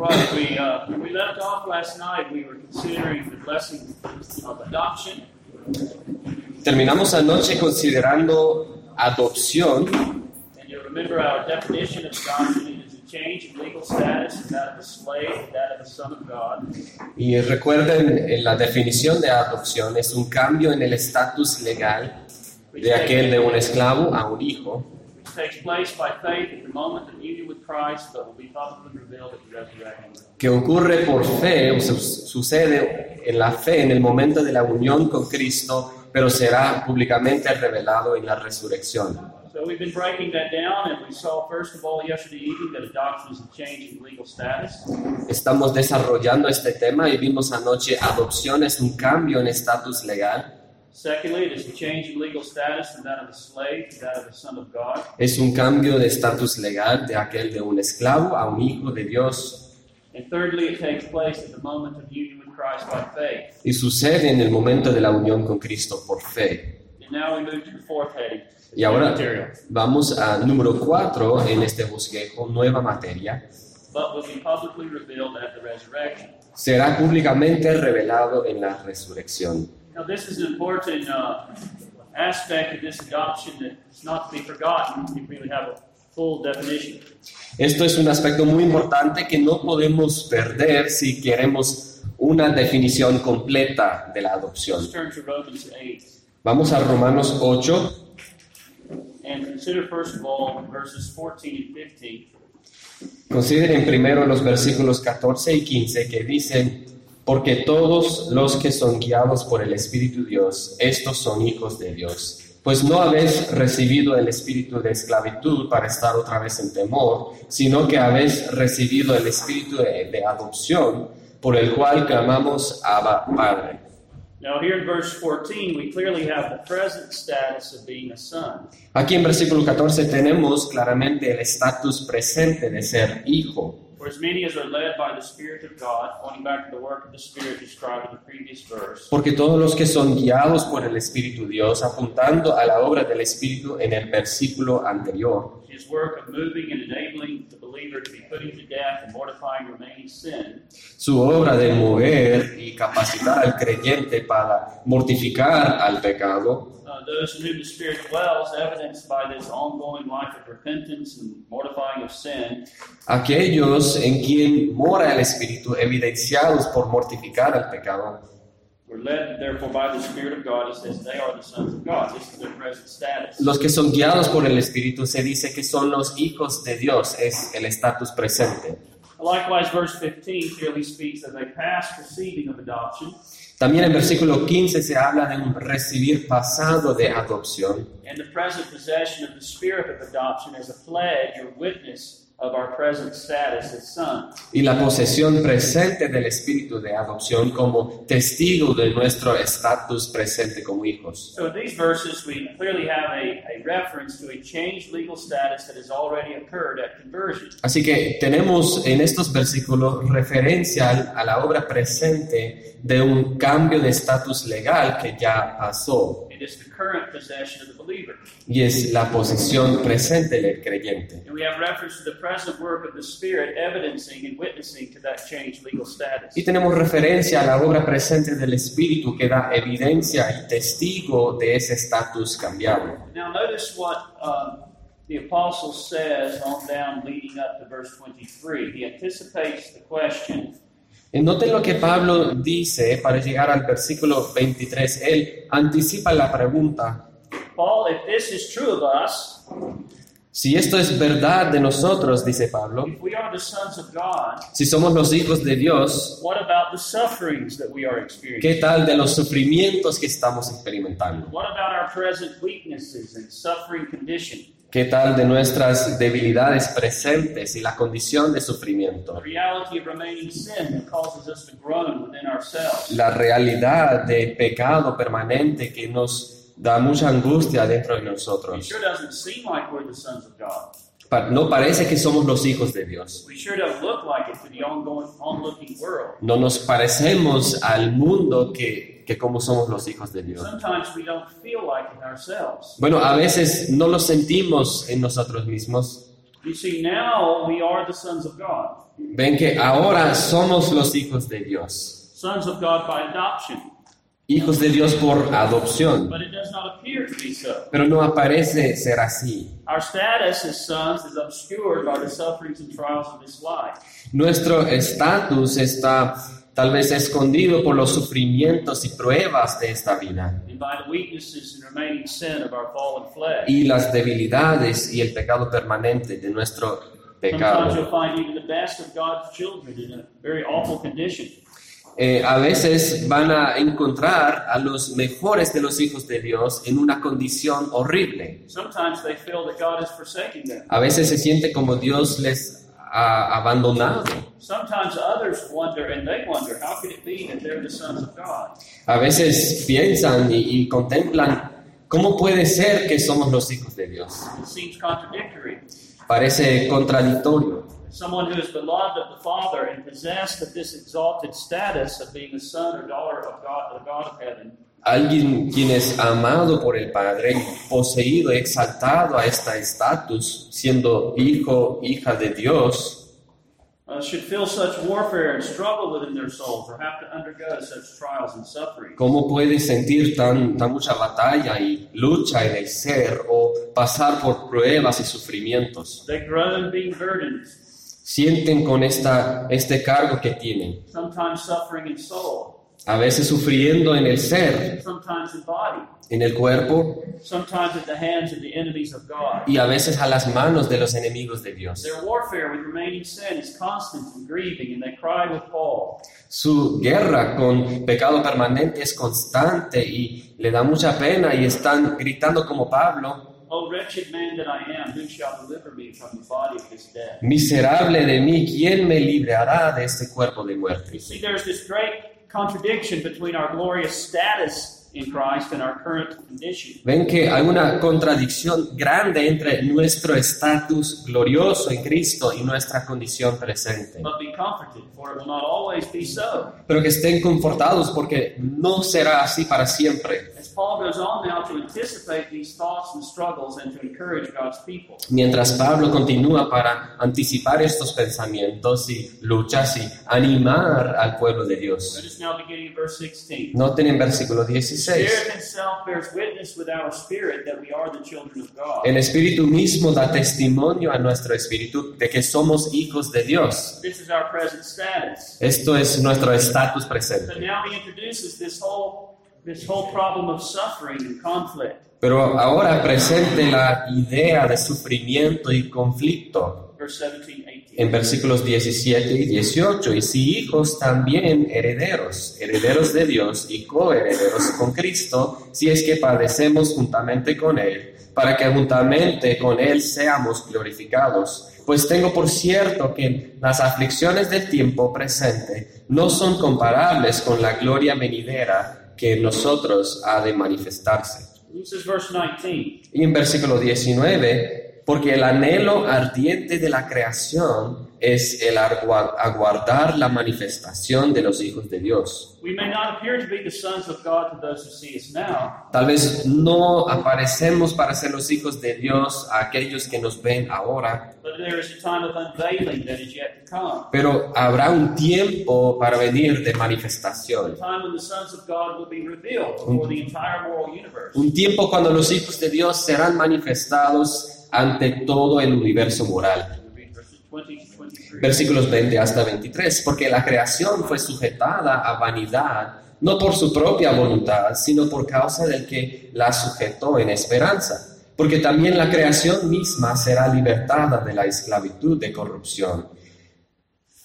All right, we, uh, when we left off last night, we were considering the blessing of adoption. Terminamos anoche considerando adopción. And you'll remember our definition of adoption. Is a change in legal status from that of a slave to that of a son of God. y recuerden eh, la definición de adopción es un cambio en el estatus legal de aquel de un esclavo a un hijo que ocurre por fe o su- sucede en la fe en el momento de la unión con Cristo pero será públicamente revelado en la resurrección. So we've been breaking that down, and we saw first of all yesterday evening that adoption is a change in legal status. Estamos desarrollando este tema y vimos anoche adopción es un cambio en estatus legal, Secondly, it is a change in legal status from that of a slave to that of son of God. es un cambio de estatus legal de aquel de un esclavo a un hijo de Dios And thirdly, it takes place at the moment of union with Christ by faith. y sucede en el momento de la unión con Cristo por fe. And now we move to the fourth heading. Y ahora vamos a número 4 en este bosquejo, nueva materia. But will be publicly revealed at the resurrection. Será públicamente revelado en la resurrección. Now, this is an important uh, aspect of this adoption that's not to be forgotten if we would have a full definition. Esto es un aspecto muy importante que no podemos perder si queremos una definición completa de la adopción. Let's turn to Romans 8 Vamos a Romanos 8 and consider, first of all, verses 14 and 15. Consideren primero los versículos 14 y 15 que dicen, porque todos los que son guiados por el Espíritu Dios, estos son hijos de Dios. Pues no habéis recibido el espíritu de esclavitud para estar otra vez en temor, sino que habéis recibido el espíritu de, de adopción, por el cual clamamos Abba Padre. Now, here in verse 14, we clearly have the present status of being a son. Aquí en versículo 14 tenemos claramente el estatus presente de ser hijo. For as many as are led by the Spirit of God, pointing back to the work of the Spirit described in the previous verse, Porque todos los que son guiados por el Espíritu Dios, apuntando a la obra del Espíritu en el versículo anterior, his work of moving and enabling the believer to be putting to death and mortifying remaining sin, su obra de mover y capacitar al creyente para mortificar al pecado, uh, those in whom the Spirit dwells, evidenced by this ongoing life of repentance and mortifying of sin, aquellos en quien mora el Espíritu, evidenciados por mortificar al pecado, los que son guiados por el Espíritu se dice que son los hijos de Dios, es el estatus presente. Likewise, verse 15 clearly speaks of a past receiving of adoption También en versículo 15 se habla de un recibir pasado de adopción. and the present possession of the Spirit of adoption as a pledge or witness of our present status as sons. y la posesión presente del espíritu de adopción como testigo de nuestro estatus presente como hijos. So in these verses, we clearly have a, a reference to a changed legal status that has already occurred at conversion. Así que tenemos en estos versículos referencia a la obra presente de un cambio de estatus legal que ya pasó It is the current possession of the believer. y es la posición presente del creyente. And we have reference to the present work of the Spirit evidencing and witnessing to that changed legal status. Y tenemos referencia a la obra presente del espíritu que da evidencia y testigo de ese estatus cambiado. Now, notice what um, the apostle says on down leading up to verse 23. He anticipates the question Noten lo que Pablo dice para llegar al versículo 23. Él anticipa la pregunta, Paul, if this is true of us, si esto es verdad de nosotros, dice Pablo, if we are the sons of God, si somos los hijos de Dios, what about the sufferings that we are experiencing? ¿qué tal de los sufrimientos que estamos experimentando? What about our present weaknesses and suffering condition? ¿Qué tal de nuestras debilidades presentes y la condición de sufrimiento? La realidad de pecado permanente que nos da mucha angustia dentro de nosotros. No parece que somos los hijos de Dios. No nos parecemos al mundo que, que como somos los hijos de Dios. Bueno, a veces no lo sentimos en nosotros mismos. Ven que ahora somos los hijos de Dios, hijos de Dios por adopción, pero no aparece ser así. Our status as sons is obscured by the sufferings and trials of this life. Nuestro estatus está tal vez escondido por los sufrimientos y pruebas de esta vida y las debilidades y el pecado permanente de nuestro pecado. Eh, a veces van a encontrar a los mejores de los hijos de Dios en una condición horrible. A veces se siente como Dios les ha abandonado. Sometimes others wonder, and they wonder, how could it be that they're the sons of God? A veces piensan y, y contemplan cómo puede ser que somos los hijos de Dios. Seems contradictory. Parece contradictorio. Someone Alguien quien es amado por el Padre, poseído, exaltado a este estatus, siendo hijo, hija de Dios, should feel such warfare and struggle within their souls or have to undergo such trials and suffering. ¿cómo puede sentir tan, tan mucha batalla y lucha en el ser o pasar por pruebas y sufrimientos? They groan being burdened, Sienten con esta, este cargo que tienen, sometimes suffering in soul, a veces sufriendo en el ser, en el cuerpo sometimes at the hands of the enemies of God. y a veces a las manos de los enemigos de Dios. Their warfare with remaining sin is constant and grieving, and they cry with Paul, Su guerra con pecado permanente es constante y le da mucha pena y están gritando como Pablo, miserable de mí, ¿quién me librará de este cuerpo de muerte? Contradiction between our glorious status in Christ and our current condition. Ven que hay una contradicción grande entre nuestro estatus glorioso en Cristo y nuestra condición presente. But be comforted, for it will not always be so. Pero que estén confortados porque no será así para siempre. As Paul goes on now to anticipate these thoughts and struggles and to encourage God's people. Mientras Pablo continúa para anticipar estos pensamientos y luchas y animar al pueblo de Dios. Let us now beginning in verse 16. Noten en versículo The 16. Spirit himself bears witness with our spirit that we are the children of God. El Espíritu mismo da testimonio a nuestro espíritu de que somos hijos de Dios. This is our present status. Esto es nuestro estatus presente. This whole problem of suffering and conflict. Pero ahora presente la idea de sufrimiento y conflicto Verse 17, 18. en versículos 17 y 18. Y si hijos también herederos, herederos de Dios y coherederos con Cristo, si es que padecemos juntamente con Él, para que juntamente con Él seamos glorificados. Pues tengo por cierto que las aflicciones del tiempo presente no son comparables con la gloria venidera que en nosotros ha de manifestarse. This is verse 19. Y en versículo 19, porque el anhelo ardiente de la creación es el agua- aguardar la manifestación de los hijos de Dios. We may not appear to be the sons of God to those who see us now, Tal vez no aparecemos para ser los hijos de Dios a aquellos que nos ven ahora, but there is a time of unveiling that is yet to come. pero habrá un tiempo para venir de manifestación. universe. Un tiempo cuando los hijos de Dios serán manifestados ante todo el universo moral. We'll read verses 20 to 23. versículos 20 hasta 23, porque la creación fue sujetada a vanidad, no por su propia voluntad, sino por causa del que la sujetó en esperanza, porque también la creación misma será libertada de la esclavitud de corrupción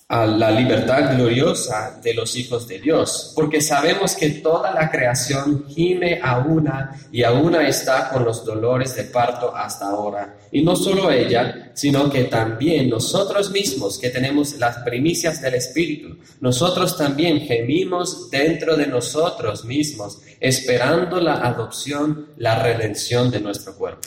a la libertad gloriosa de los hijos de Dios, porque sabemos que toda la creación gime a una y a una está con los dolores de parto hasta ahora. Y no solo ella, sino que también nosotros mismos que tenemos las primicias del Espíritu, nosotros también gemimos dentro de nosotros mismos, esperando la adopción, la redención de nuestro cuerpo.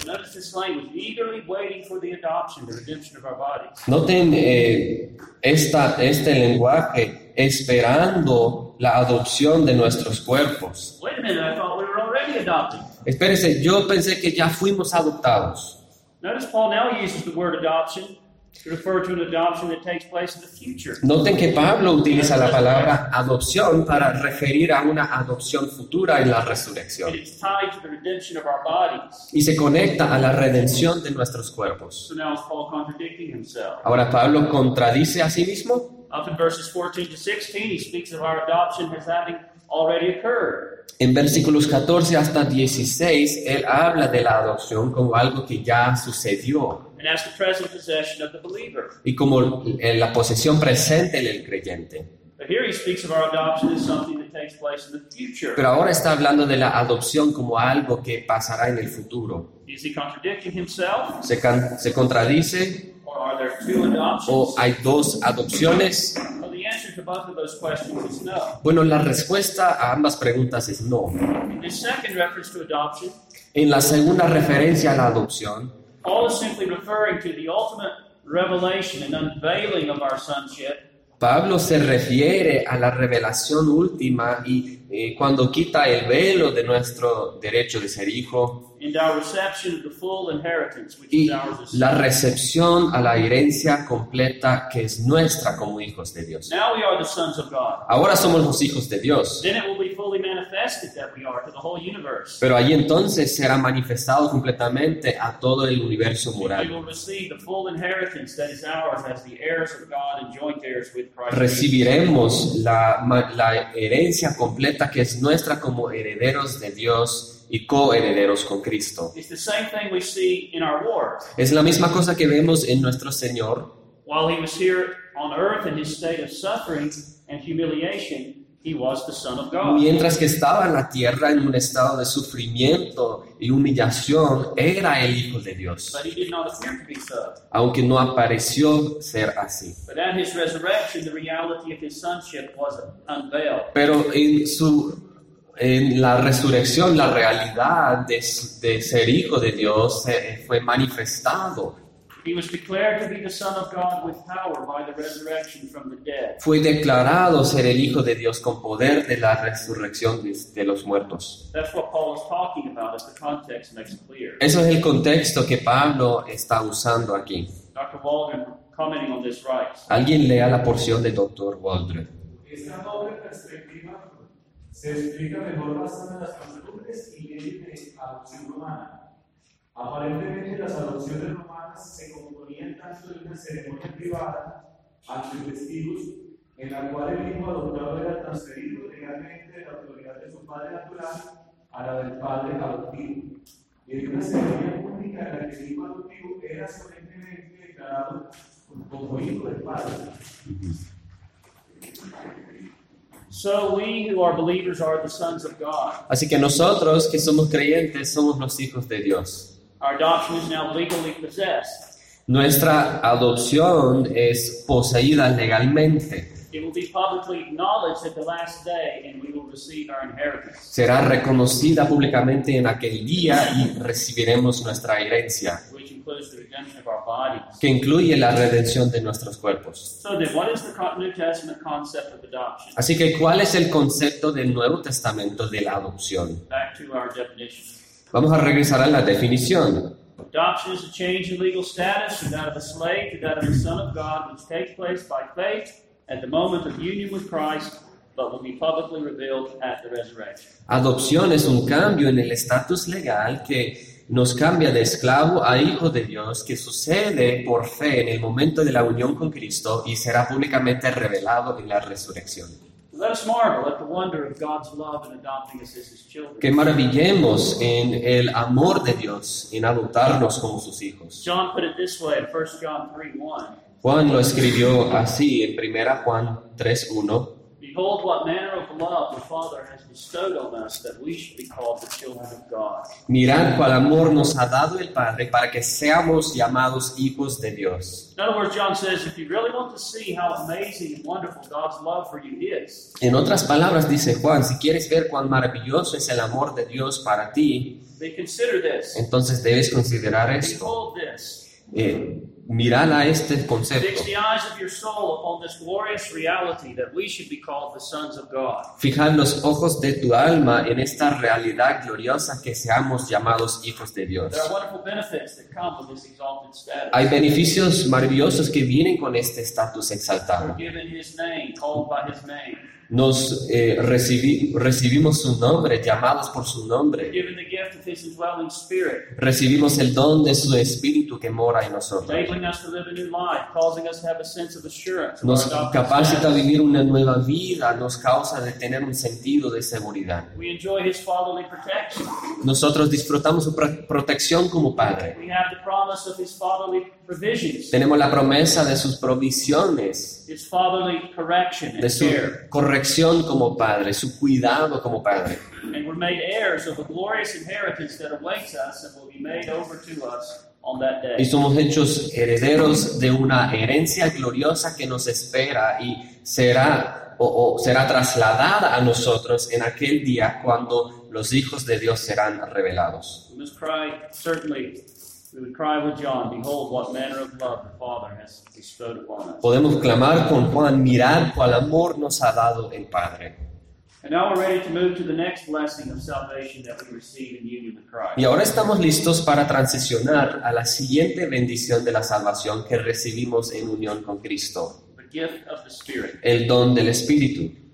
Noten eh, esta, este lenguaje, esperando la adopción de nuestros cuerpos. Wait a minute, I thought we were already adopted. Espérese, yo pensé que ya fuimos adoptados. Notice Paul now uses the word adoption to refer to an adoption that takes place in the future. Noten que Pablo utiliza la palabra adopción para referir a una adopción futura en la resurrección And it's tied to the redemption of our bodies. y se conecta a la redención de nuestros cuerpos. So now is Paul contradicting himself? Ahora Pablo contradice a sí mismo. Up in verses 14 to 16, he speaks of our adoption as having already occurred. En versículos 14 hasta 16, él habla de la adopción como algo que ya sucedió and as the present possession of the believer. y como en la posesión presente del creyente. But here he speaks of our adoption as something that takes place in the future. Pero ahora está hablando de la adopción como algo que pasará en el futuro. Is he contradicting himself? ¿Se, can- se contradice Or are there two o adoptions? hay dos adopciones? Well, the answer to both of those questions is no. Bueno, la respuesta a ambas preguntas es no. In his second reference to adoption, En la segunda referencia a la adopción, Paul is simply referring to the ultimate revelation and unveiling of our sonship. Pablo se refiere a la revelación última y eh, cuando quita el velo de nuestro derecho de ser hijo and our reception of the full inheritance which is y la recepción a la herencia completa que es nuestra como hijos de Dios. Now we are the sons of God. Ahora somos los hijos de Dios, Then it will be fully manifested that we are to the whole universe. pero allí entonces será manifestado completamente a todo el universo moral. recibiremos la, la herencia completa que es nuestra como herederos de Dios y coherederos con Cristo. It's the same thing we see in our Lord. Es la misma cosa que vemos en nuestro Señor. While he was here on earth in his state of suffering and humiliation, he was the Son of God. Mientras que estaba en la tierra en un estado de sufrimiento y humillación, era el Hijo de Dios, But he did not appear to be so. aunque no apareció ser así. But at his resurrection, the reality of his sonship was unveiled. Pero en su en la resurrección, la realidad de, de ser hijo de Dios eh, fue manifestado. He was declared to be the Son of God with power by the resurrection from the dead. Fue declarado ser el Hijo de Dios con poder de la resurrección de, de los muertos. That's what Paul is talking about as the context makes it clear. Eso es el contexto que Pablo está usando aquí. Dr. Waldron, commenting on this, writes Alguien lea la porción de Dr. Waldron. Esta doble perspectiva se explica mejor basada en las costumbres y leyes de adopción romana. Aparentemente las adopciones romanas se componían tanto de una ceremonia privada ante testigos en la cual el hijo adoptado era transferido legalmente de la autoridad de su padre natural a la del padre adoptivo y de una ceremonia pública en la que el hijo adoptivo era solemnemente declarado como hijo del padre. Así que nosotros que somos creyentes somos los hijos de Dios. Our adoption is now legally possessed. Nuestra adopción es poseída legalmente. It will be publicly acknowledged at the last day, and we will receive our inheritance. Será reconocida públicamente en aquel día y recibiremos nuestra herencia, the que incluye la redención de nuestros cuerpos. The? Así que, ¿cuál es el concepto del Nuevo Testamento de la adopción? Vamos a regresar a la definición. Adoption is a change in legal status from that of a slave to that of a son of God, which takes place by faith at the moment of union with Christ, but will be publicly revealed at the resurrection. Adopción es un cambio en el estatus legal que nos cambia de esclavo a hijo de Dios que sucede por fe en el momento de la unión con Cristo y será públicamente revelado en la resurrección. Que maravillemos en el amor de Dios en adoptarnos como sus hijos. John put it this way in 1 John 3 1. Juan lo escribió así en 1 Juan 3.1. Behold, what manner of love the Father has bestowed on us that we should be called the children of God. Mirad cuál amor nos ha dado el Padre para que seamos llamados hijos de Dios. In other words, John says, if you really want to see how amazing and wonderful God's love for you is, En otras palabras dice Juan, si quieres ver cuán maravilloso es el amor de Dios para ti, then consider this. entonces debes considerar esto. Behold this. Eh, mirad a este Fix concepto. the eyes of your soul upon this glorious reality that we should be called the sons of God. Fijad los ojos de tu alma en esta realidad gloriosa que seamos llamados hijos de Dios. There are wonderful benefits that come with this exalted status. Hay beneficios maravillosos que vienen con este estatus exaltado. Nos eh, recibi- recibimos su nombre, llamados por su nombre. Recibimos el don de su espíritu que mora en nosotros. Nos capacita a vivir una nueva vida, nos causa de tener un sentido de seguridad. We enjoy His fatherly protection. Nosotros disfrutamos su pro- protección como Padre. Tenemos la promesa de sus provisiones, de su corrección como Padre, su cuidado como Padre. And we're made heirs of the glorious inheritance that awaits us and will be made over to us on that Y day. somos hechos herederos de una herencia gloriosa que nos espera y será o, o será trasladada a nosotros en aquel día cuando los hijos de Dios serán revelados. We must cry, certainly, we would cry with John, Behold, what manner of love the Father has bestowed upon us. Podemos clamar con Juan, mirad cuál amor nos ha dado el Padre. And now we're ready to move to the next blessing of salvation that we receive in union with Christ. Y ahora estamos listos para transicionar a la siguiente bendición de la salvación que recibimos en unión con Cristo, The gift of the Spirit. el don del Espíritu.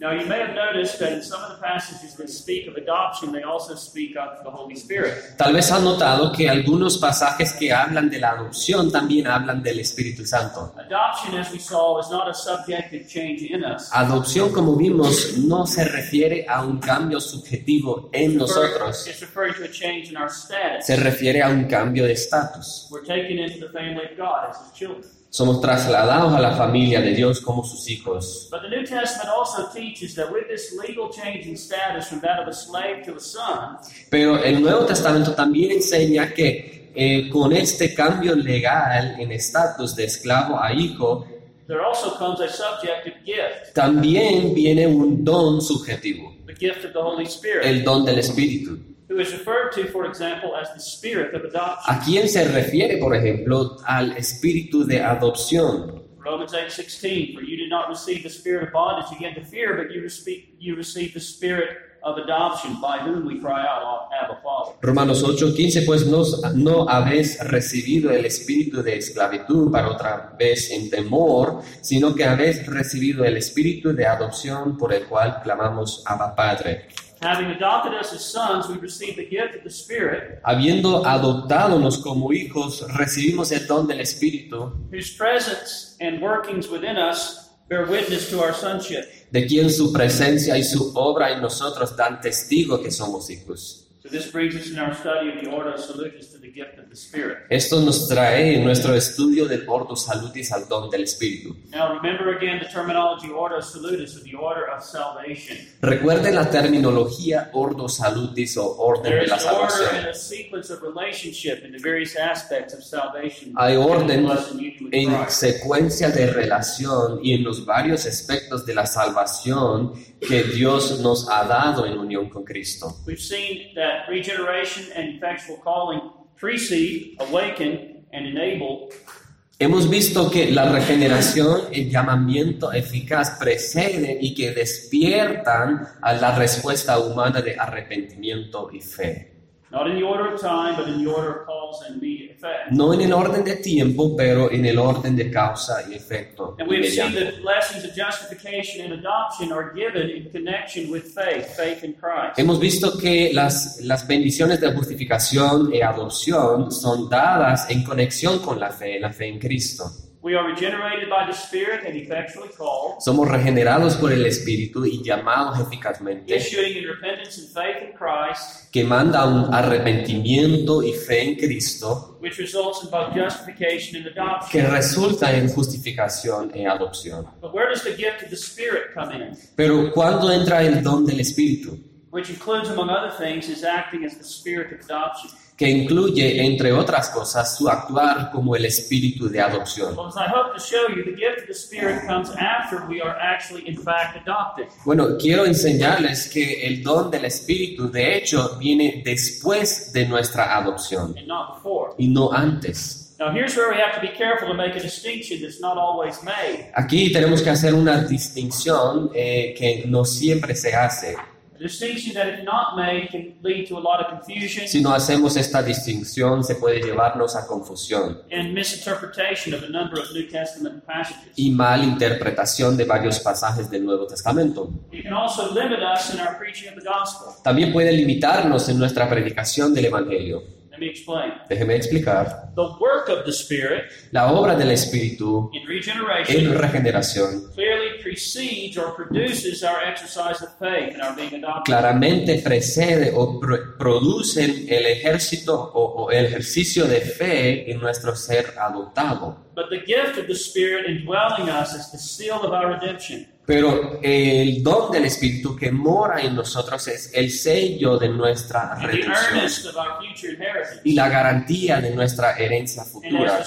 Now, you may have noticed that in some of the passages that speak of adoption, they also speak of the Holy Spirit. Tal vez han notado que algunos pasajes que hablan de la adopción también hablan del Espíritu Santo. Adoption, as we saw, is not a subjective change in us. Adopción, como vimos, no se refiere a un cambio subjetivo en nosotros, It's referring to a change in our status. se refiere a un cambio de estatus. We're taken into the family of God as His children. Somos trasladados a la familia de Dios como sus hijos. But the New Testament also teaches that with this legal change in status from that of a slave to a son, Pero el Nuevo Testamento también enseña que eh, con este cambio legal en estatus de esclavo a hijo, there also comes a subjective gift, también viene un don subjetivo, the gift of the Holy Spirit, el don del Espíritu. Who is referred to, for example, as the spirit of adoption. ¿A quién se refiere, por ejemplo, al espíritu de adopción? Romans 8:16, for you did not receive the spirit of bondage again to fear, but you, respe- you received the spirit of adoption, by whom we cry out, Abba, Father. Romanos 8:15, pues no, no habéis recibido el espíritu de esclavitud para otra vez en temor, sino que habéis recibido el espíritu de adopción por el cual clamamos Abba Padre. Having adopted us as sons, we receive the gift of the Spirit, Habiendo adoptadonos como hijos, recibimos el don del Espíritu, whose presence and workings within us bear witness to our sonship. de quien su presencia y su obra en nosotros dan testigo que somos hijos. So this brings us in our study of the Ordo Salutis to the gift of the Spirit. Esto nos trae en nuestro estudio del Ordo Salutis al don del Espíritu. Now remember again the terminology Ordo Salutis, or the order of salvation. Recuerden la terminología Ordo Salutis o orden de la salvación. a sequence of relationship in the various aspects of salvation. Hay orden en secuencia de relación y en los varios aspectos de la salvación que Dios nos ha dado en unión con Cristo. We've seen that regeneration and effectual calling precede, awaken, and enable Hemos visto que la regeneración, el llamamiento eficaz preceden y que despiertan a la respuesta humana de arrepentimiento y fe. Not in the order of time, but in the order of cause and immediate effect. No en el orden de tiempo, pero en el orden de causa y efecto. And we've seen inmediato. that blessings of justification and adoption are given in connection with faith, faith in Christ. Hemos visto que las, las bendiciones de justificación y adopción son dadas en conexión con la fe, la fe en Cristo. We are regenerated by the Spirit and effectually called, Somos regenerados por el Espíritu y llamados eficazmente, issuing in repentance and faith in Christ, que manda un arrepentimiento y fe en Cristo which results in both justification and que adoption. resulta en justificación y adopción. But where does the gift of the Spirit come in? Pero ¿cuándo entra el don del Espíritu? Which includes, among other things, his acting as the Spirit of adoption. Que incluye, entre otras cosas, su actuar como el Espíritu de adopción. Well, as I hope to show you, the gift of the Spirit comes after we are actually, in fact, adopted. Bueno, quiero enseñarles que el don del Espíritu, de hecho, viene después de nuestra adopción y no antes. Now, here's where we have to be careful to make a distinction that's not always made. Aquí tenemos que hacer una distinción eh, que no siempre se hace. A distinction that, if not made, can lead to a lot of confusion Si no hacemos esta distinción, se puede llevarnos a confusión and misinterpretation of a number of New Testament passages. y mal interpretación de varios pasajes del Nuevo Testamento. It can also limit us in our preaching of the gospel. También puede limitarnos en nuestra predicación del Evangelio. Let me explain. Déjeme explicar. The work of the Spirit La obra del Espíritu in en regeneration regeneración clearly precedes or produces our exercise of faith and our being adopted. claramente precede o pro- produce el ejército o, o el ejercicio de fe en nuestro ser adoptado. But the gift of the Spirit indwelling us is the seal of our redemption. Pero el don del Espíritu que mora en nosotros es el sello de nuestra redención earnest of our future inheritance. y la garantía de nuestra herencia futura.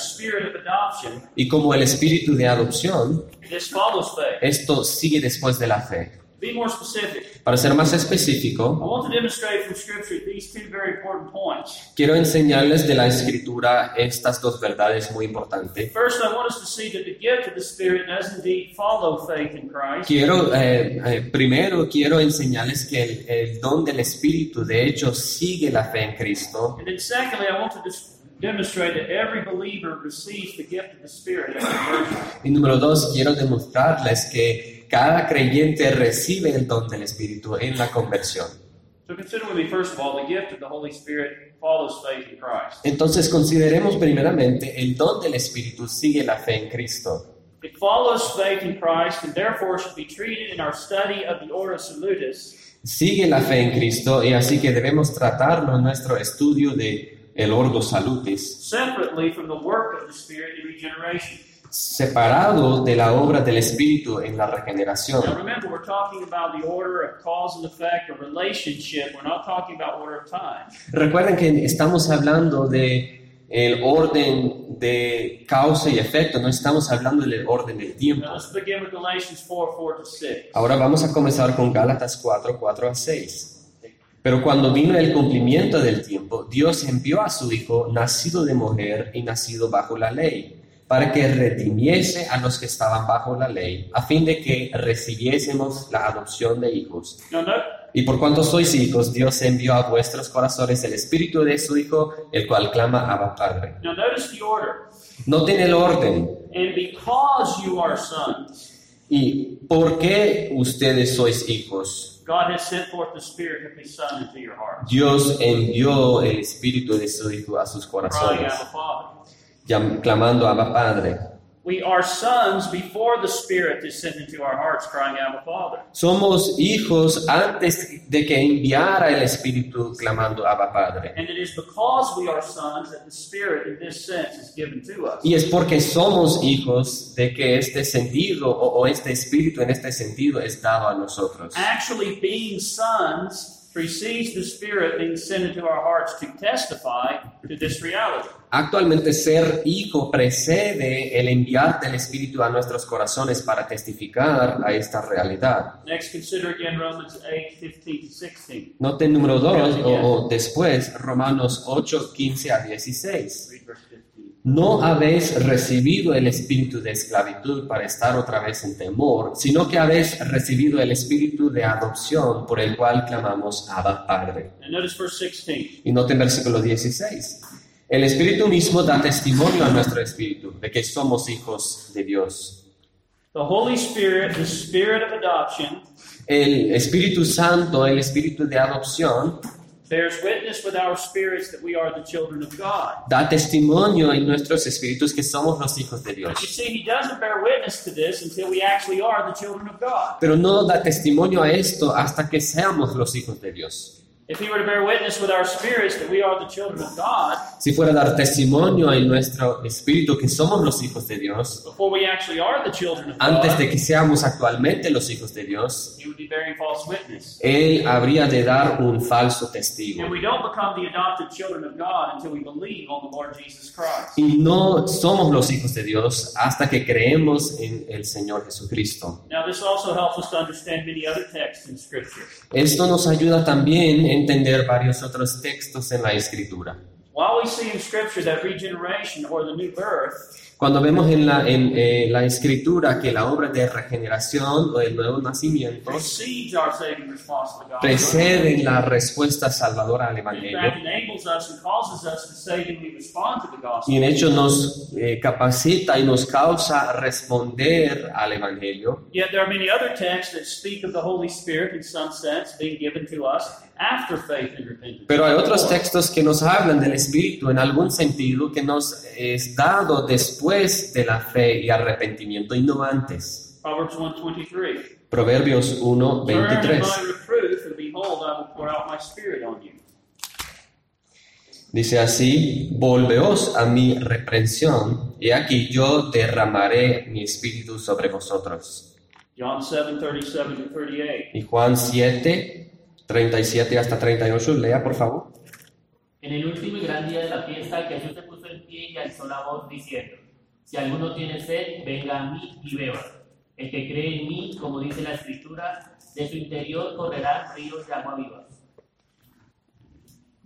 Y como el Espíritu de adopción, this follows faith. esto sigue después de la fe. Be more specific, Para ser más I específico, want to demonstrate from Scripture these two very important points. quiero enseñarles de la Escritura estas dos verdades muy importantes. First, I want us to see that the gift of the Spirit does indeed follow faith in Christ. Quiero, eh, eh, primero quiero enseñarles que el, el don del Espíritu de hecho sigue la fe en Cristo. And then, secondly, I want to dis- demonstrate that every believer receives the gift of the Spirit at conversion. Y número dos, quiero demostrarles que cada creyente recibe el don del Espíritu en la conversión. So consider with me, first of all, the gift of the Holy Spirit follows faith in Christ. Entonces consideremos primeramente el don del Espíritu sigue la fe en Cristo. It follows faith in Christ and therefore should be treated in our study of the Salutis Sigue la fe en Cristo y así que debemos tratarlo en nuestro estudio de el Ordo Salutis, separately from the work of the Spirit in regeneration. Separado de la obra del Espíritu en la Now regeneración. remember, we're talking about the order of cause and effect, a relationship. We're not talking about order of time. Recuerden que estamos hablando de el orden de causa y efecto, no estamos hablando del orden del tiempo. Now let's begin with Galatians 4, 4 to 6. Ahora vamos a comenzar con Gálatas 4, 4 a 6. Pero cuando vino el cumplimiento del tiempo, Dios envió a su Hijo, nacido de mujer y nacido bajo la ley, para que redimiese a los que estaban bajo la ley, a fin de que recibiésemos la adopción de hijos. No, Y por cuanto sois hijos, Dios envió a vuestros corazones el espíritu de su Hijo, el cual clama Abba Padre. now the order. Noten el orden. And because you are sons, ¿Y por qué ustedes sois hijos? God has sent forth the Spirit of His Son into your hearts, Dios envió el espíritu de su Hijo a sus crying corazones, llam- clamando Abba Padre. We are sons before the Spirit is sent into our hearts, crying out, Father. Somos hijos antes de que enviara el espíritu clamando Abba Padre. And it is because we are sons that the Spirit, in this sense, is given to us. Y es porque somos hijos de que este sentido o, o este espíritu en este sentido es dado a nosotros. Actually, being sons precedes the Spirit being sent into our hearts to testify to this reality. Actualmente ser hijo precede el enviar del espíritu a nuestros corazones para testificar a esta realidad. Next, consider again Romans 8, 15 to 16. Note número 2 o, o después Romanos 8, 15 a 16. Read verse 15. No habéis recibido el espíritu de esclavitud para estar otra vez en temor, sino que habéis recibido el espíritu de adopción por el cual clamamos Abba Padre. And notice verse 16. Y noten versículo 16. El espíritu mismo da testimonio a nuestro espíritu de que somos hijos de Dios. The Holy Spirit, the Spirit of adoption, El Espíritu Santo, el espíritu de adopción, bears witness with our spirits that we are the children of God. da testimonio en nuestros espíritus que somos los hijos de But you Dios. see, He doesn't bear witness to this until we actually are the children of God. Pero no da testimonio a esto hasta que seamos los hijos de Dios. If He were to bear witness with our spirits that we are the children of God, Si fuera a dar testimonio en nuestro espíritu que somos los hijos de Dios, antes de que seamos actualmente los hijos de Dios. Él habría de dar un falso testigo. And we don't become the adopted children of God until we believe on the Lord Jesus Christ. Y no somos los hijos de Dios hasta que creemos en el Señor Jesucristo. Esto nos ayuda también a entender varios otros textos en la Escritura. While we see in Scripture that regeneration or the new birth Cuando vemos en la, en, eh, la escritura que la obra de regeneración o el nuevo nacimiento preceden la respuesta salvadora al Evangelio y en hecho nos eh, capacita y nos causa responder al Evangelio. Yet there are many other texts that speak of the Holy Spirit in some sense being given to us after faith and repentance. Pero hay otros textos que nos hablan del Espíritu en algún sentido que nos es dado después de la fe y arrepentimiento y no antes. Proverbs 123. Proverbios 1, Turn in 23. my reproof, and behold, I will pour out my spirit on you. Dice así, volveos a mi reprensión, y aquí yo derramaré mi espíritu sobre vosotros. John 7, 37 to 38. Y Juan 7, 37 hasta 38, lea por favor. En el último y gran día de la fiesta, Jesús se puso en pie y alzó la voz diciendo, Si alguno tiene sed, venga a mí y beba. El que cree en mí, como dice la Escritura, de su interior correrán ríos de agua viva. They believe on him, and then they receive the gift of the Holy Spirit.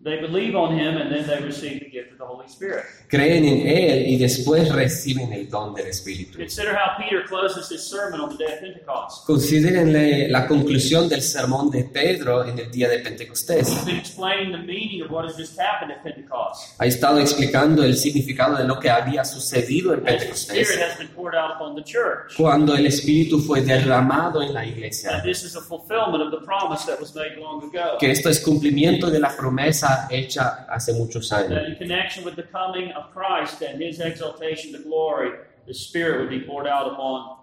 Creen en Él y después reciben el don del Espíritu. Consider how Peter closes his sermon on the day of Pentecost. Considérenle la conclusión del sermón de Pedro en el día de Pentecostés. He's been explaining the meaning of what has just happened at Pentecost. Ha estado explicando el significado de lo que había sucedido en Pentecostés Spirit has been poured out upon the church. cuando el Espíritu fue derramado en la iglesia. this is a fulfillment of the promise that was made long ago. Que esto es cumplimiento de la promesa hecha hace muchos That años. in connection with the coming of Christ and his exaltation to glory, the Spirit would be poured out upon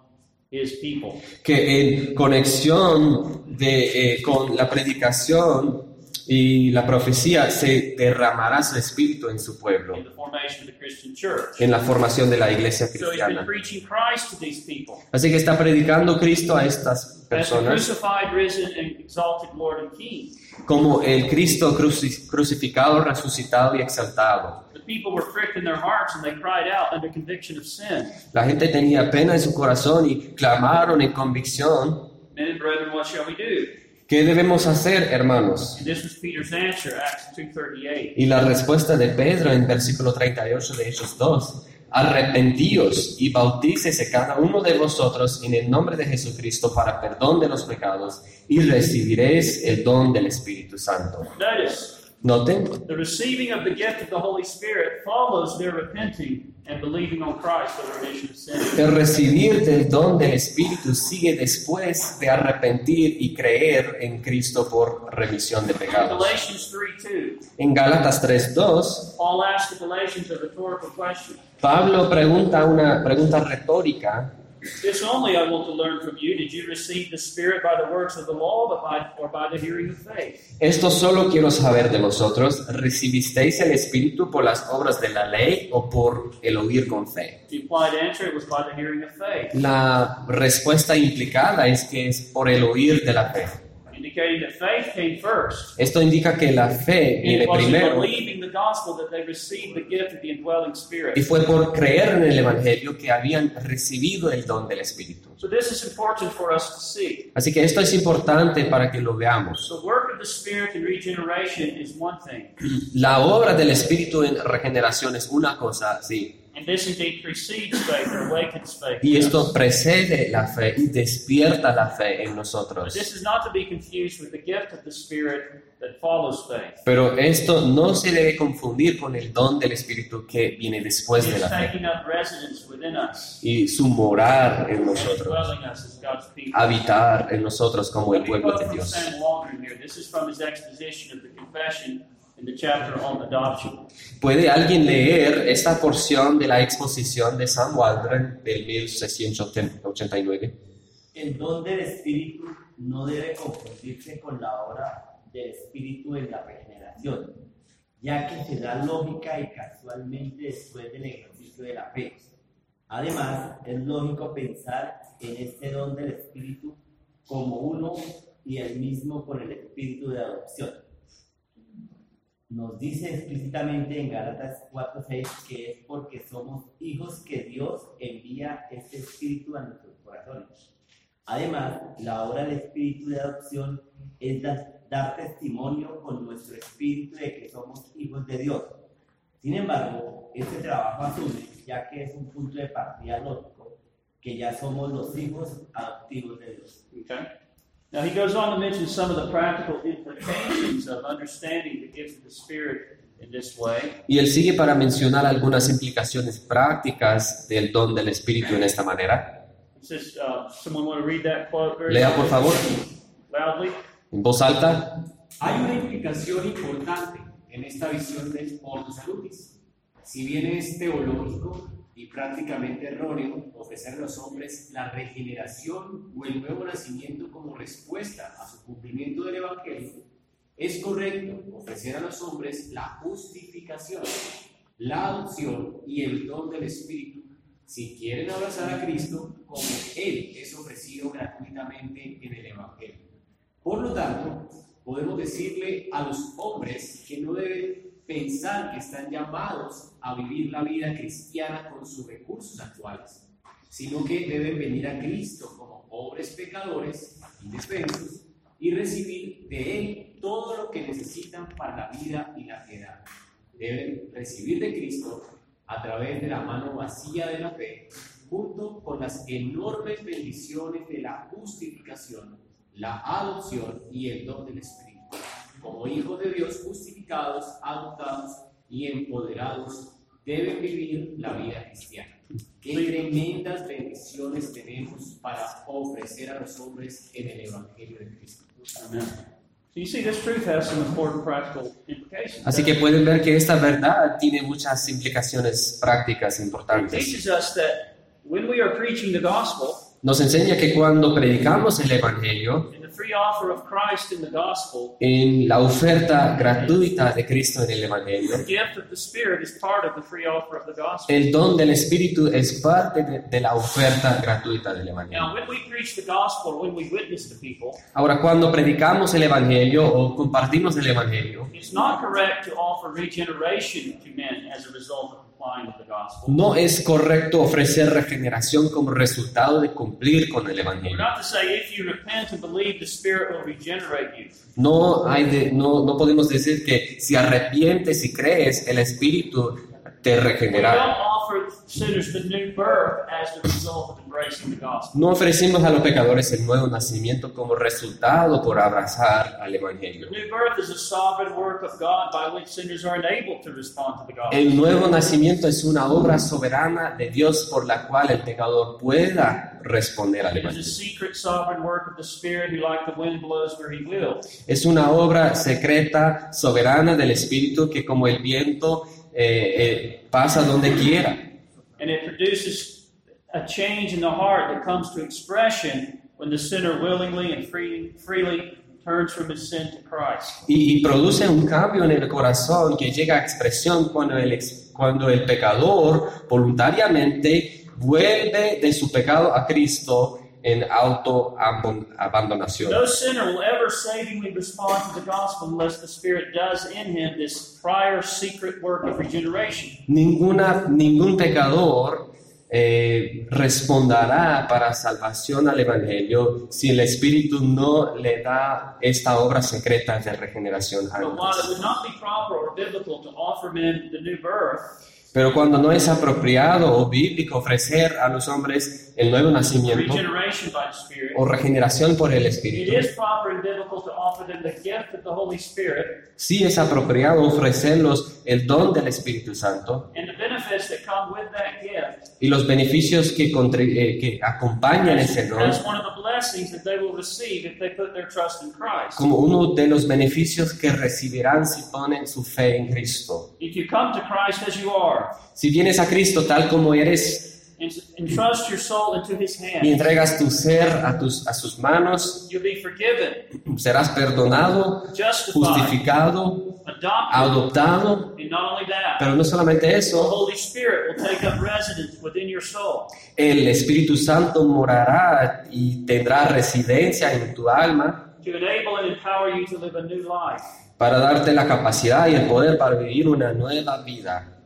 his people. Que en conexión de, eh, con la predicación y la profecía se derramará su Espíritu en su pueblo, en la formación de la iglesia cristiana. Así que está predicando Cristo a estas personas como el Cristo cruci- crucificado, resucitado y exaltado. La gente tenía pena en su corazón y clamaron en convicción, ¿qué debemos hacer, hermanos? And this was Peter's answer, Acts 2.38. Y la respuesta de Pedro en versículo 38 de Hechos 2, arrepentíos y bautícese cada uno de vosotros en el nombre de Jesucristo para perdón de los pecados y recibiréis el don del Espíritu Santo. Notice, Noten, the receiving of the gift of the Holy Spirit follows their repenting and believing on Christ for the remission of sin. el recibir del don del Espíritu sigue después de arrepentir y creer en Cristo por remisión de In pecados. Galatians 3.2, En Gálatas 3.2, Paul asked the Galatians a rhetorical question. Pablo pregunta una pregunta retórica This only I want to learn from you. Did you receive the Spirit by the works of the law but by, or by the hearing of faith? Esto solo quiero saber de vosotros. ¿Recibisteis el Espíritu por las obras de la ley o por el oír con fe? The implied answer was by the hearing of faith, La respuesta implicada es que es por el oír de la fe. Esto indica que la fe viene It was in primero believing the gospel that they received the gift of the indwelling Spirit. y fue por creer en el Evangelio que habían recibido el don del Espíritu. So this is important for us to see. Así que esto es importante para que lo veamos. The work of the Spirit in regeneration is one thing, La obra del Espíritu en regeneración es una cosa, sí, and this indeed precedes faith or awakens faith. y esto precede la fe y despierta la fe en nosotros. this is not to be confused with the gift of the Spirit that follows faith. Pero esto no se debe confundir con el don del Espíritu que viene después de la fe y su morar en nosotros, habitar en nosotros como el pueblo de Dios. ¿Puede alguien leer esta porción de la exposición de Sam Waldron del 1689? El don del Espíritu no debe confundirse con la obra del Espíritu en la regeneración, ya que se da lógica y casualmente después del ejercicio de la fe. Además, es lógico pensar en este don del Espíritu como uno y el mismo con el Espíritu de adopción. Nos dice explícitamente en Gálatas 4:6 que es porque somos hijos que Dios envía este Espíritu a nuestros corazones. Además, la obra del Espíritu de adopción es da- dar testimonio con nuestro espíritu de que somos hijos de Dios. Sin embargo, este trabajo asume, ya que es un punto de partida lógico, que ya somos los hijos adoptivos de Dios. Okay? Now he goes on to mention some of the practical implications of understanding the gift of the Spirit in this way. Y él sigue para mencionar algunas implicaciones prácticas del don del Espíritu en esta manera. He says, uh, someone want to read that quote very Lea por favor, loudly? en voz alta. Hay una implicación importante en esta visión del ordo salutis. Si bien es teológico y prácticamente erróneo ofrecer a los hombres la regeneración o el nuevo nacimiento como respuesta a su cumplimiento del Evangelio, es correcto ofrecer a los hombres la justificación, la adopción y el don del Espíritu si quieren abrazar a Cristo como Él es ofrecido gratuitamente en el Evangelio. Por lo tanto, podemos decirle a los hombres que no deben pensar que están llamados a vivir la vida cristiana con sus recursos actuales, sino que deben venir a Cristo como pobres pecadores, indefensos, y recibir de Él todo lo que necesitan para la vida y la piedad. Deben recibir de Cristo a través de la mano vacía de la fe, junto con las enormes bendiciones de la justificación, la adopción y el don del Espíritu. Como hijos de Dios justificados, adoptados y empoderados, deben vivir la vida cristiana. Qué tremendas bendiciones tenemos para ofrecer a los hombres en el Evangelio de Cristo. Amen. So you see, this truth has some important practical implications. Así que pueden ver que esta verdad tiene muchas implicaciones prácticas It importantes. teaches us that when we are preaching the gospel, Nos enseña que cuando predicamos el Evangelio, in the free offer of Christ in the gospel, en la oferta gratuita de Cristo en el Evangelio, the gift of the Spirit is part of the free offer of the gospel. el don del Espíritu es parte de, de la oferta gratuita del Evangelio. Now, when we preach the gospel, when we witness to people, Ahora, cuando predicamos el Evangelio o compartimos el Evangelio, it's not correct to offer regeneration to men as a result of complying with the gospel. No es correcto ofrecer regeneración como resultado de cumplir con el Evangelio. No, hay de- no, no podemos decir que si arrepientes y crees, el Espíritu te regenerará. Offer sinners the new birth as the result of embracing the gospel. No ofrecimos a los pecadores el nuevo nacimiento como resultado por abrazar al Evangelio. The new birth is a sovereign work of God by which sinners are enabled to respond to the gospel. El nuevo nacimiento es una obra soberana de Dios por la cual el pecador pueda responder al Evangelio. secret sovereign work of the Spirit who, like the wind, blows where he will. Es una obra secreta, soberana del Espíritu que como el viento eh, eh, pasa donde quiera. And it produces a change in the heart that comes to expression when the sinner willingly and free, freely turns from his sin to Christ. Y, y produce un cambio en el corazón que llega a expresión cuando el, cuando el pecador voluntariamente vuelve de su pecado a Cristo en autoabandonación. No sinner will ever savingly respond to the gospel unless the Spirit does in him this prior secret work of regeneration. Ninguna, ningún pecador eh, responderá para salvación al Evangelio si el Espíritu no le da esta obra secreta de regeneración But while it antes. would not be proper or biblical to offer men the new birth, Pero cuando no es apropiado o bíblico ofrecer a los hombres el nuevo nacimiento regeneration by the Spirit, o regeneración por el it Espíritu, is proper and biblical to offer them the gift of the Holy Spirit sí es apropiado ofrecerlos el don del Espíritu Santo y los beneficios que, eh, que acompañan ese don. como uno de los beneficios que recibirán si ponen su fe en Cristo. Are Si vienes a Cristo tal como eres and entrust your soul into His y entregas tu ser a, tus, a sus manos, you'll be forgiven, serás perdonado, justificado, adoptado, and not only that, pero no solamente the eso, Holy Spirit will take up residence within your soul. el Espíritu Santo morará y tendrá residencia en tu alma to enable and empower you to live a new life. para darte la capacidad y el poder para vivir una nueva vida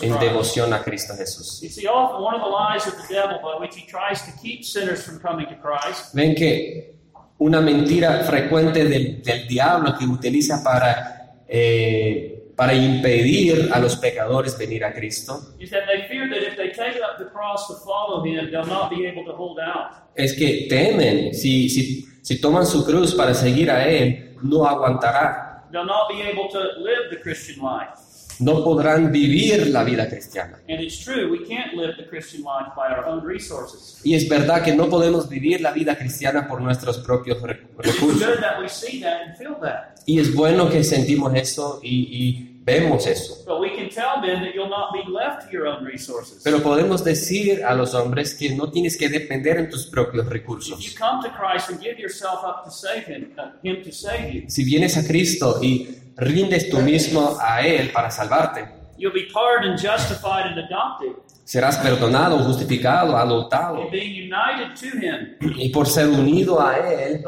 en devoción a Cristo Jesús. You see, often one of the lies of the devil by which he tries to keep sinners from coming to Christ Ven que una mentira frecuente del, del diablo que utiliza para eh, para impedir a los pecadores venir a Cristo is that they fear that if they take up the cross to follow him, they'll not be able to hold out. es que temen, si, si, si toman su cruz para seguir a Él, no aguantará, They'll not be able to live the Christian life. No podrán vivir la vida cristiana. And it's true, we can't live the Christian life by our own resources. Y es verdad que no podemos vivir la vida cristiana por nuestros propios recursos. good that we see that and feel that. Y es bueno que sentimos eso y, y vemos eso. But we can tell men that you'll not be left to your own resources. Pero podemos decir a los hombres que no tienes que depender en tus propios If you recursos. come to Christ and give yourself up to save him, uh, Si vienes a Cristo y rindes tú mismo a Él para salvarte, you'll be pardoned, justified, and adopted. serás perdonado, justificado, adoptado. And being united to him, Y por ser unido a Él,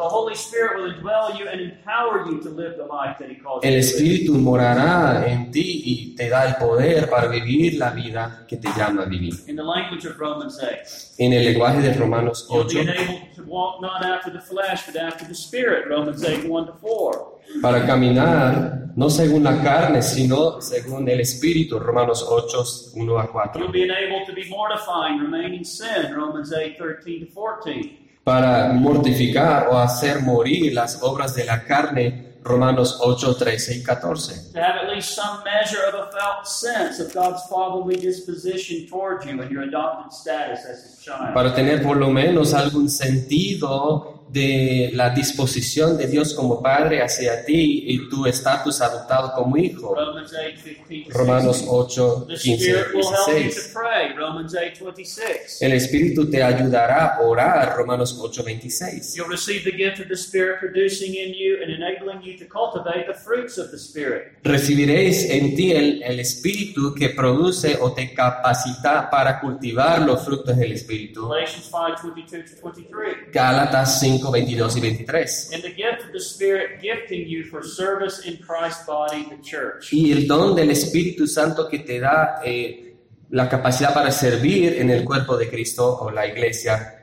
el. Espíritu morará en ti y te da el poder para vivir la vida que te llama a vivir. In the language of Romans 8. En el lenguaje de Romanos You'll 8, be enabled to walk not after the flesh, but after the Spirit. Romans 8, 1 to 4. para caminar no según la carne, sino según el Espíritu. Romanos 8, 1 a 4. You'll be enabled to be mortifying remaining sin. Romans 8, 13 to 14. Para mortificar o hacer morir las obras de la carne. Romanos 8, 13 y 14. To have at least some measure of a felt sense of God's fatherly disposition toward you and your adopted status as his child. Para tener por lo menos algún sentido de la disposición de Dios como Padre hacia ti y tu estatus adoptado como hijo. Romans 8, 15 to Romanos 16. 8, The 15 Spirit y will help you to 16. pray. Romans 8, 26. El Espíritu te ayudará a orar. Romanos 8, 26. You'll receive the gift of the Spirit producing in you and enabling you to cultivate the fruits of the Spirit. Recibiréis en ti el, el Espíritu que produce o te capacita para cultivar los frutos del Espíritu. Galatians 5, 22 to 23. Gálatas 5, 22 y 23. And the gift of the Spirit gifting you for service in Christ's body, the church. Y el don del Espíritu Santo que te da eh, la capacidad para servir en el cuerpo de Cristo o la iglesia.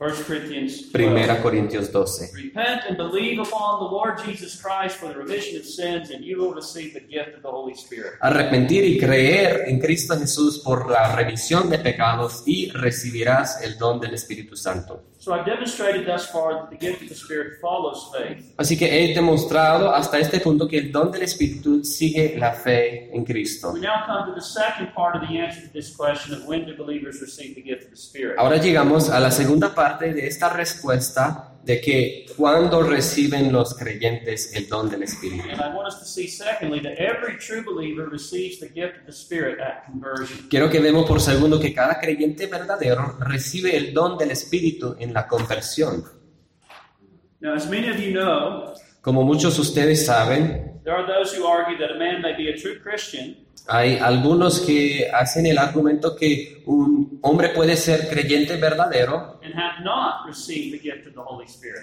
1 Corinthians 12. Primera Corintios 12. Repent and believe upon the Lord Jesus Christ for the remission of sins, and you will receive the gift of the Holy Spirit. Arrepentir y creer en Cristo Jesús por la remisión de pecados y recibirás el don del Espíritu Santo. So I've demonstrated thus far that the gift of the Spirit follows faith. Así que he demostrado hasta este punto que el don del Espíritu sigue la fe en Cristo. We now come to the second part of the answer to this question of when do believers receive the gift of the Spirit. Ahora llegamos a la segunda parte de esta respuesta de que cuando reciben los creyentes el don del Espíritu. Quiero que vemos por segundo que cada creyente verdadero recibe el don del Espíritu en la conversión. Now, as many of you know, Como muchos de ustedes saben, there are those who argue that a man may be a true Christian hay algunos que hacen el argumento que un hombre puede ser creyente verdadero,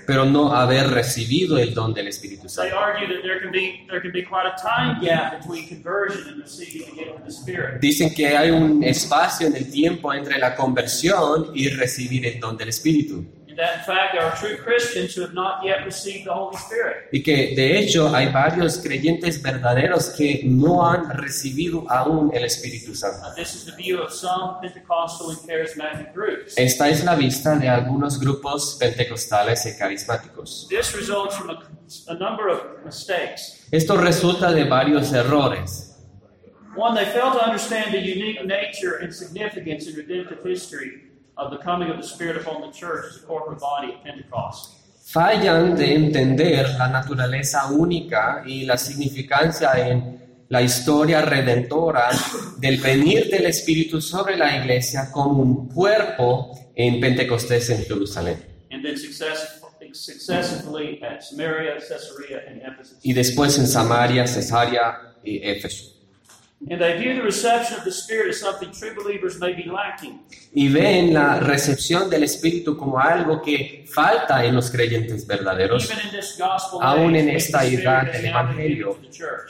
pero no haber recibido el don del Espíritu They Santo. argue that there can be there can be quite a time gap between conversion and receiving the gift of the Spirit. Dicen que hay un espacio en el tiempo entre la conversión y recibir el don del Espíritu. And that, in fact, there are true Christians who have not yet received the Holy Spirit. Y que de hecho hay varios creyentes verdaderos que no han recibido aún el Espíritu Santo. This is the view of some Pentecostal and charismatic groups. Esta es la vista de algunos grupos pentecostales y carismáticos. This results from a, a number of mistakes. Esto resulta de varios errores. One, they fail to understand the unique nature and significance in redemptive history of the coming of the Spirit upon the church as a corporate body at Pentecost. Fallan de entender la naturaleza única y la significancia en la historia redentora del venir del Espíritu sobre la iglesia como un cuerpo en Pentecostés en Jerusalén. and then success, successively at Samaria, Caesarea, and Ephesus. Y después en Samaria, Cesarea y Éfeso. Y ven la recepción del Espíritu como algo que falta en los creyentes verdaderos, Even in this gospel Aún en the esta Spirit edad del Evangelio.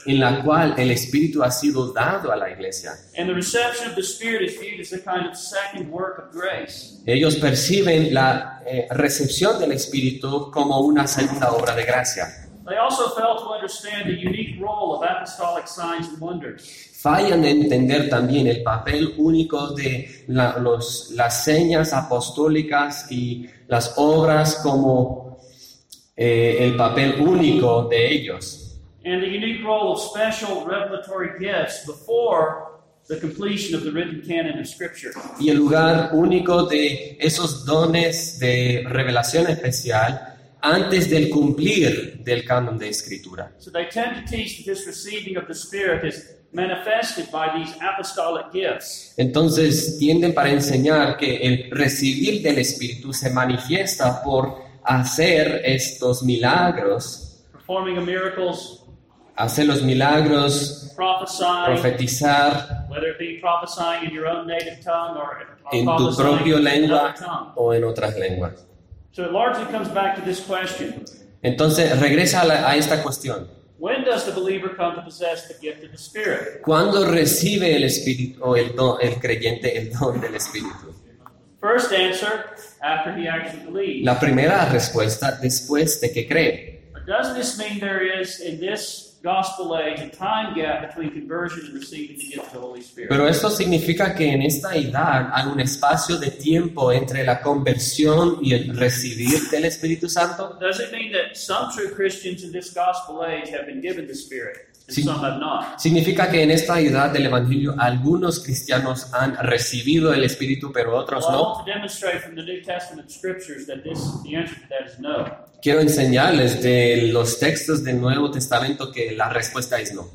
en la cual el Espíritu ha sido dado a la iglesia. And the reception of the Spirit is viewed as a kind of second work of grace. Ellos perciben la eh, recepción del Espíritu como una segunda obra de gracia. They also fail to understand the unique role of apostolic signs and wonders. Fallan en entender también el papel único de la- los- las señas apostólicas y las obras como eh, el papel único de ellos. and the unique role of special revelatory gifts before the completion of the written canon of Scripture. y el lugar único de esos dones de revelación especial antes del cumplir del canon de escritura. So they tend to teach that this receiving of the Spirit is manifested by these apostolic gifts. Entonces tienden para enseñar que el recibir del Espíritu se manifiesta por hacer estos milagros, Performing of miracles, hacer los milagros, prophesying, profetizar whether it be prophesying in your own native tongue or, or en tu in lengua o en otras lenguas. So it largely comes back to this question. Entonces regresa a, la- a esta cuestión. When does the believer come to possess the gift of the Spirit? ¿Cuándo recibe el Espíritu o el, don- el creyente el don del Espíritu? First answer, after he actually believes. La primera respuesta después de que cree. But does this mean there is, in this gospel age, a time gap between conversion and receiving the gift of the Holy Spirit? Pero esto significa que en esta edad hay un espacio de tiempo entre la conversión y el recibir del Espíritu Santo. Does it mean that some true Christians in this gospel age have been given the Spirit Sí. Significa que en esta edad del Evangelio algunos cristianos han recibido el Espíritu, pero otros no. Quiero enseñarles de los textos del Nuevo Testamento que la respuesta es no.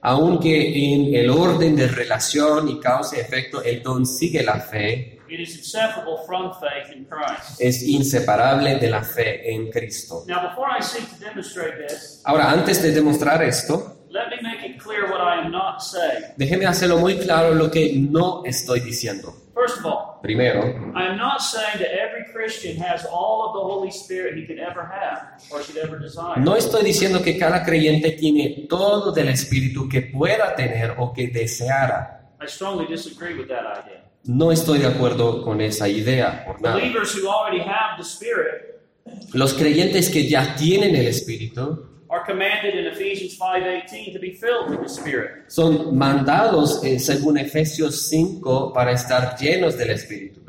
Aunque en el orden de relación y causa y efecto el don sigue la fe, it is inseparable from faith in Christ. es inseparable de la fe en Cristo. Now, before I seek to demonstrate this, Ahora, antes de demostrar esto, let me make it clear what I am not saying. déjeme hacerlo muy claro lo que no estoy diciendo. First of all, Primero, I am not saying that every Christian has all of the Holy Spirit he could ever have or should ever desire. no estoy diciendo que cada creyente tiene todo del Espíritu que pueda tener o que deseara. I strongly disagree with that idea. No estoy de acuerdo con esa idea, por nada. Believers who already have the Spirit Los creyentes que ya tienen el Espíritu are commanded in Ephesians 5:18 to be filled with the Spirit. son mandados, eh, según Efesios 5, para estar llenos del Espíritu.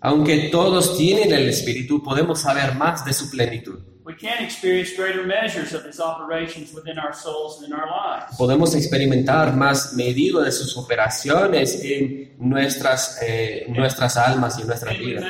Aunque todos tienen el Espíritu, podemos saber más de su plenitud. We can experience greater measures of His operations within our souls and in our lives. Podemos experimentar más medido de sus operaciones en nuestras, eh, nuestras almas y en nuestras vidas.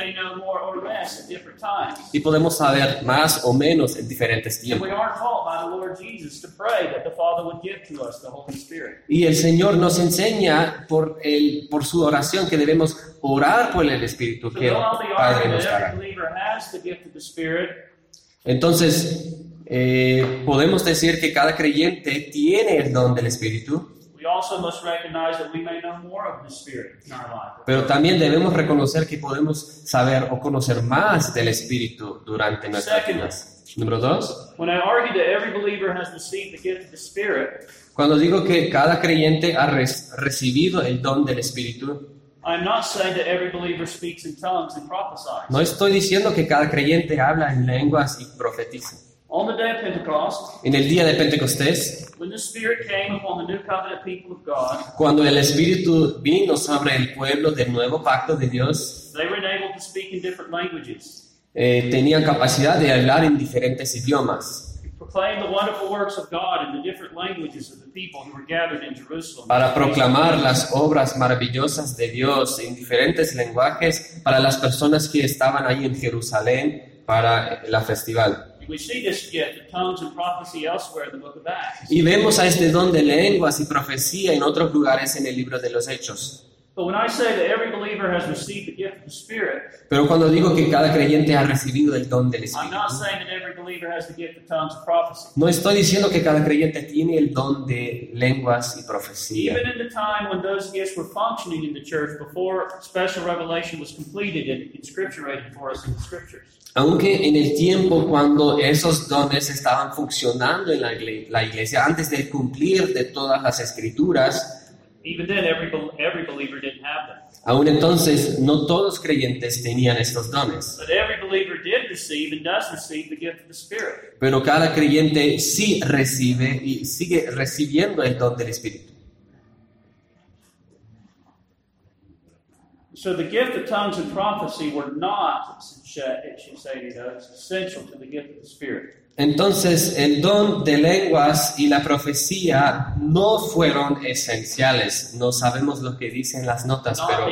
Y podemos saber más o menos en diferentes tiempos. we are taught by the Lord Jesus to pray that the Father would give to us the Holy Spirit. Y el Señor nos enseña por, el, por su oración que debemos orar por el Espíritu que el Padre nos dará. Entonces, eh, podemos decir que cada creyente tiene el don del Espíritu, we also must recognize that we may know more of the Spirit in our life. pero también debemos reconocer que podemos saber o conocer más del Espíritu durante nuestras vidas. Número dos, When I argue that every believer has received the gift of the Spirit, cuando digo que cada creyente ha recibido el don del Espíritu, I'm not saying that every believer speaks in tongues and prophesies. no estoy diciendo que cada creyente habla en lenguas y profetiza. On the day of Pentecost, En el día de Pentecostés, when the Spirit came upon the new covenant people of God, cuando el Espíritu vino sobre el pueblo del nuevo pacto de Dios, they were enabled to speak in different languages, eh, tenían capacidad de hablar en diferentes idiomas proclaim the wonderful works of God in the different languages of the people who were gathered in Jerusalem. para proclamar las obras maravillosas de Dios en diferentes lenguajes para las personas que estaban ahí en Jerusalén para la festival. We see this gift of tongues and prophecy elsewhere in the book of Acts. Y vemos a este don de lenguas y profecía en otros lugares en el libro de los Hechos. But when I say that every believer has received the gift of the Spirit, Pero cuando digo que cada creyente ha recibido el don del I'm Espíritu, not saying that every believer has the gift of tongues and prophecy. no estoy diciendo que cada creyente tiene el don de lenguas y profecía. Even in the time when those gifts were functioning in the church before special revelation was completed and inscripturated for us in the scriptures. Aunque en el tiempo cuando esos dones estaban funcionando en la iglesia, antes de cumplir de todas las escrituras, Even then, every, every believer didn't have them. Aún entonces, no todos creyentes tenían estos dones, But every believer did receive and does receive the gift of the Spirit. pero cada creyente sí recibe y sigue recibiendo el don del Espíritu. So the gift of tongues and prophecy were not, it should say, you know, essential to the gift of the Spirit. Entonces, el don de lenguas y la profecía no fueron esenciales. No sabemos lo que dicen las notas, Not pero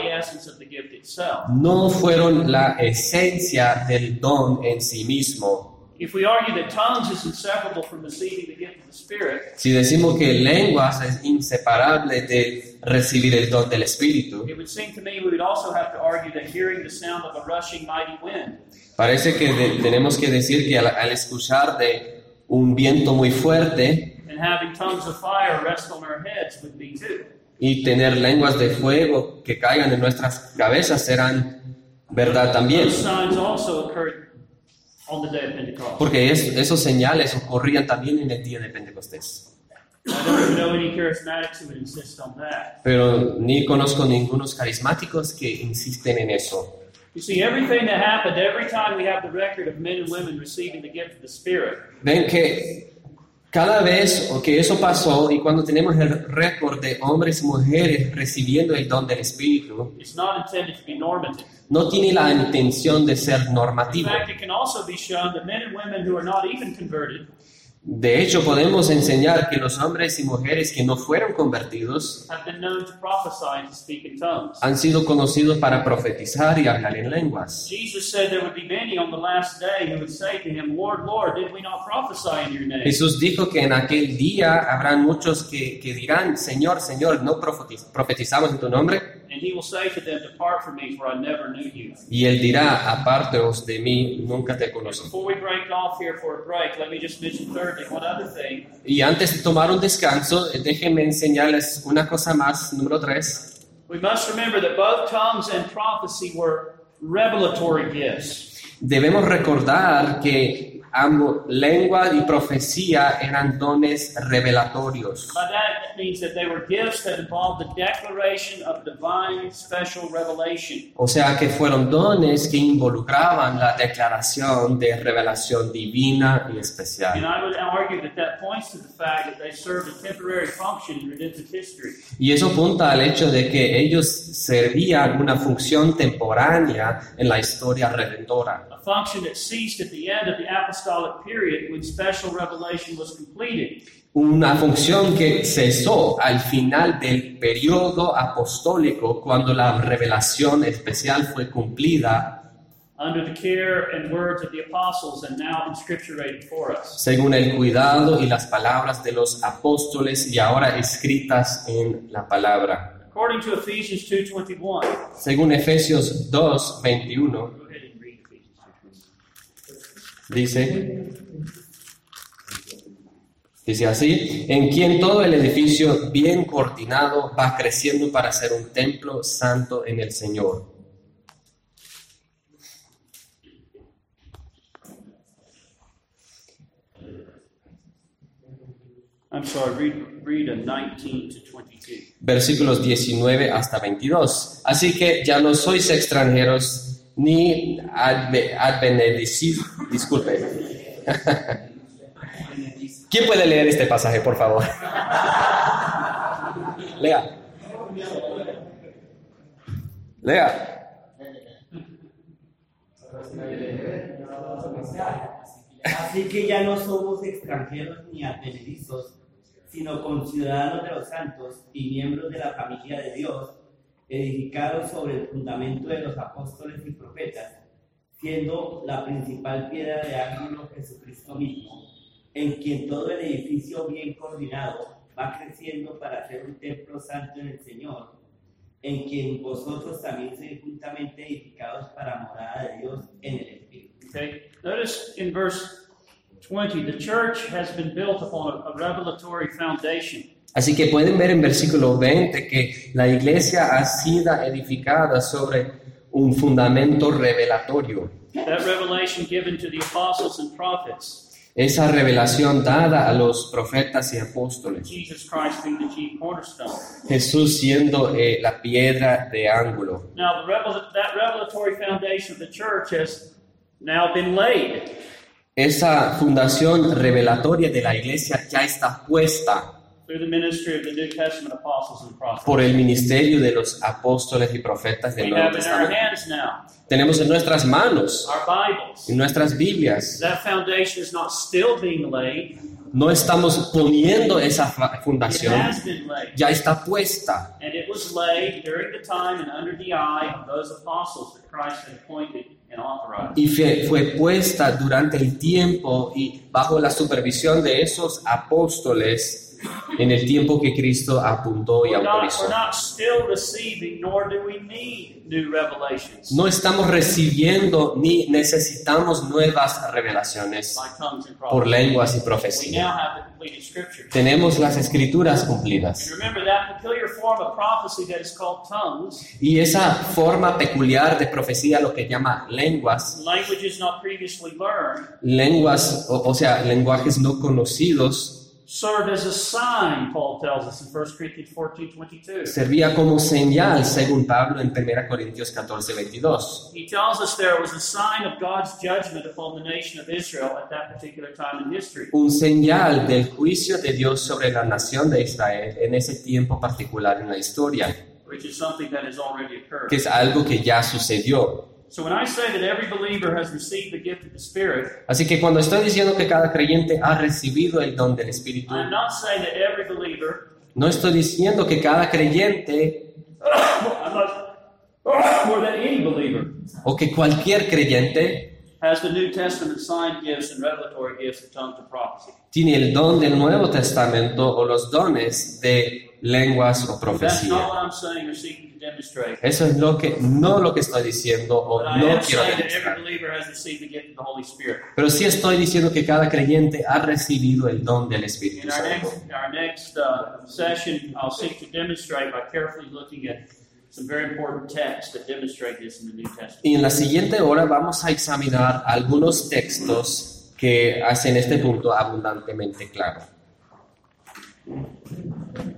no fueron la esencia del don en sí mismo. If we argue that tongues is inseparable from receiving the gift of the Spirit, Si decimos que lenguas es inseparable de recibir el don del Espíritu, it would seem to me we would also have to argue that hearing the sound of a rushing mighty wind parece que de- tenemos que decir que al, al escuchar de un viento muy fuerte and having tongues of fire rest on our heads would be too. y tener lenguas de fuego que caigan en nuestras cabezas serán verdad también. Porque es- esos señales ocurrían también en el día de Pentecostés. I don't even know any charismatics who would insist on that. Pero ni conozco ningunos carismáticos que insisten en eso. You see, everything that happened every time we have the record of men and women receiving the gift of the Spirit Ven que cada vez que eso pasó y cuando tenemos el récord de hombres y mujeres recibiendo el don del Espíritu, is not intended to be normative. no tiene la intención de ser In normativo. fact, it can also be shown that men and women who are not even converted De hecho, podemos enseñar que los hombres y mujeres que no fueron convertidos han sido conocidos para profetizar y hablar en lenguas. Jesús dijo que en aquel día habrán muchos que, que dirán, Señor, Señor, ¿no profetiz- profetizamos en tu nombre? And he will say to them, Depart from me, for I never knew you. Y él dirá, apárteos de mí, nunca te conocí. Before we break off here for a break, let me just mention thirdly one other thing. Y antes de tomar un descanso, eh, déjenme enseñarles una cosa más, número tres. We must remember that both tongues and prophecy were revelatory gifts. Debemos recordar que ambos, lengua y profecía eran dones revelatorios. By that, it means that they were gifts that involved the declaration of divine special revelation. O sea que fueron dones que involucraban la declaración de revelación divina y And especial. I would argue that that points to the fact that they served a temporary function in redemptive history. Y eso apunta al hecho de que ellos servían una función temporánea en la historia redentora. a function that ceased at the end of the apostolic period when special revelation was completed. Una función que cesó al final del periodo apostólico cuando la revelación especial fue cumplida Under the care and words of the apostles, and now inscripturated for us. según el cuidado y las palabras de los apóstoles y ahora escritas en la palabra. According to Ephesians 2:21, Según Efesios 2, 21, go ahead and read Ephesians 2:21. Dice, dice así, en quien todo el edificio bien coordinado va creciendo para ser un templo santo en el Señor. I'm sorry, read read a 19 to 22. versículos 19 hasta 22. Así que ya no sois extranjeros ni adve- advenedicidos. Disculpe. ¿Quién puede leer este pasaje, por favor? Lea. Lea. Así que ya no somos extranjeros ni advenedizos, sino conciudadanos de los santos y miembros de la familia de Dios, edificados sobre el fundamento de los apóstoles y profetas, siendo la principal piedra de ángulo Jesucristo mismo, en quien todo el edificio bien coordinado va creciendo para ser un templo santo en el Señor, en quien vosotros también sois juntamente edificados para morada de Dios en el Espíritu. Okay? Notice in verse 20, the church has been built upon a revelatory foundation. Así que pueden ver en versículo 20 que la iglesia ha sido edificada sobre un fundamento revelatorio. That revelation given to the apostles and prophets esa revelación dada a los profetas y apóstoles. Jesus Christ being the chief cornerstone. Jesús siendo eh, la piedra de ángulo. Now, the revel- that revelatory foundation of the church has now been laid. Esa fundación revelatoria de la iglesia ya está puesta through the ministry of the New Testament apostles and prophets. por el ministerio de los apóstoles y profetas del We Nuevo have in our Testamento. hands now Tenemos en nuestras manos, our Bibles. en nuestras Biblias. That foundation is not still being laid, No estamos poniendo esa fundación, has been laid. ya está puesta. And it was laid during the time and under the eye of those apostles that Christ had appointed and authorized. Y fue, fue puesta durante el tiempo y bajo la supervisión de esos apóstoles en el tiempo que Cristo apuntó y autorizó. No estamos recibiendo ni necesitamos nuevas revelaciones por lenguas y profecía. Tenemos las escrituras cumplidas. Y esa forma peculiar de profecía, lo que llama lenguas, lenguas, o, o sea, lenguajes no conocidos, served as a sign, Paul tells us in 1 Corinthians 14 22. servía como señal, según Pablo en 1 Corintios 14, 22. He tells us there was a sign of God's judgment upon the nation of Israel at that particular time in history. Un señal del juicio de Dios sobre la nación de Israel en ese tiempo particular en la historia, which is something that has already occurred. que es algo que ya sucedió. So when I say that every believer has received the gift of the Spirit, Así que cuando estoy diciendo que cada creyente ha recibido el don del Espíritu, I'm not saying that every believer, no estoy diciendo que cada creyente o que cualquier creyente has the New Testament sign gifts and revelatory gifts of tongues and prophecy. tiene el don del Nuevo Testamento o los dones de lenguas o profecía. Eso es lo que no lo que estoy diciendo o But no quiero demostrar. Pero sí estoy diciendo que cada creyente ha recibido el don del Espíritu Santo. uh, session, I'll seek to demonstrate by carefully looking at some very important texts that demonstrate this in the New Testament. Y en la siguiente hora vamos a examinar algunos textos que hacen este punto abundantemente claro.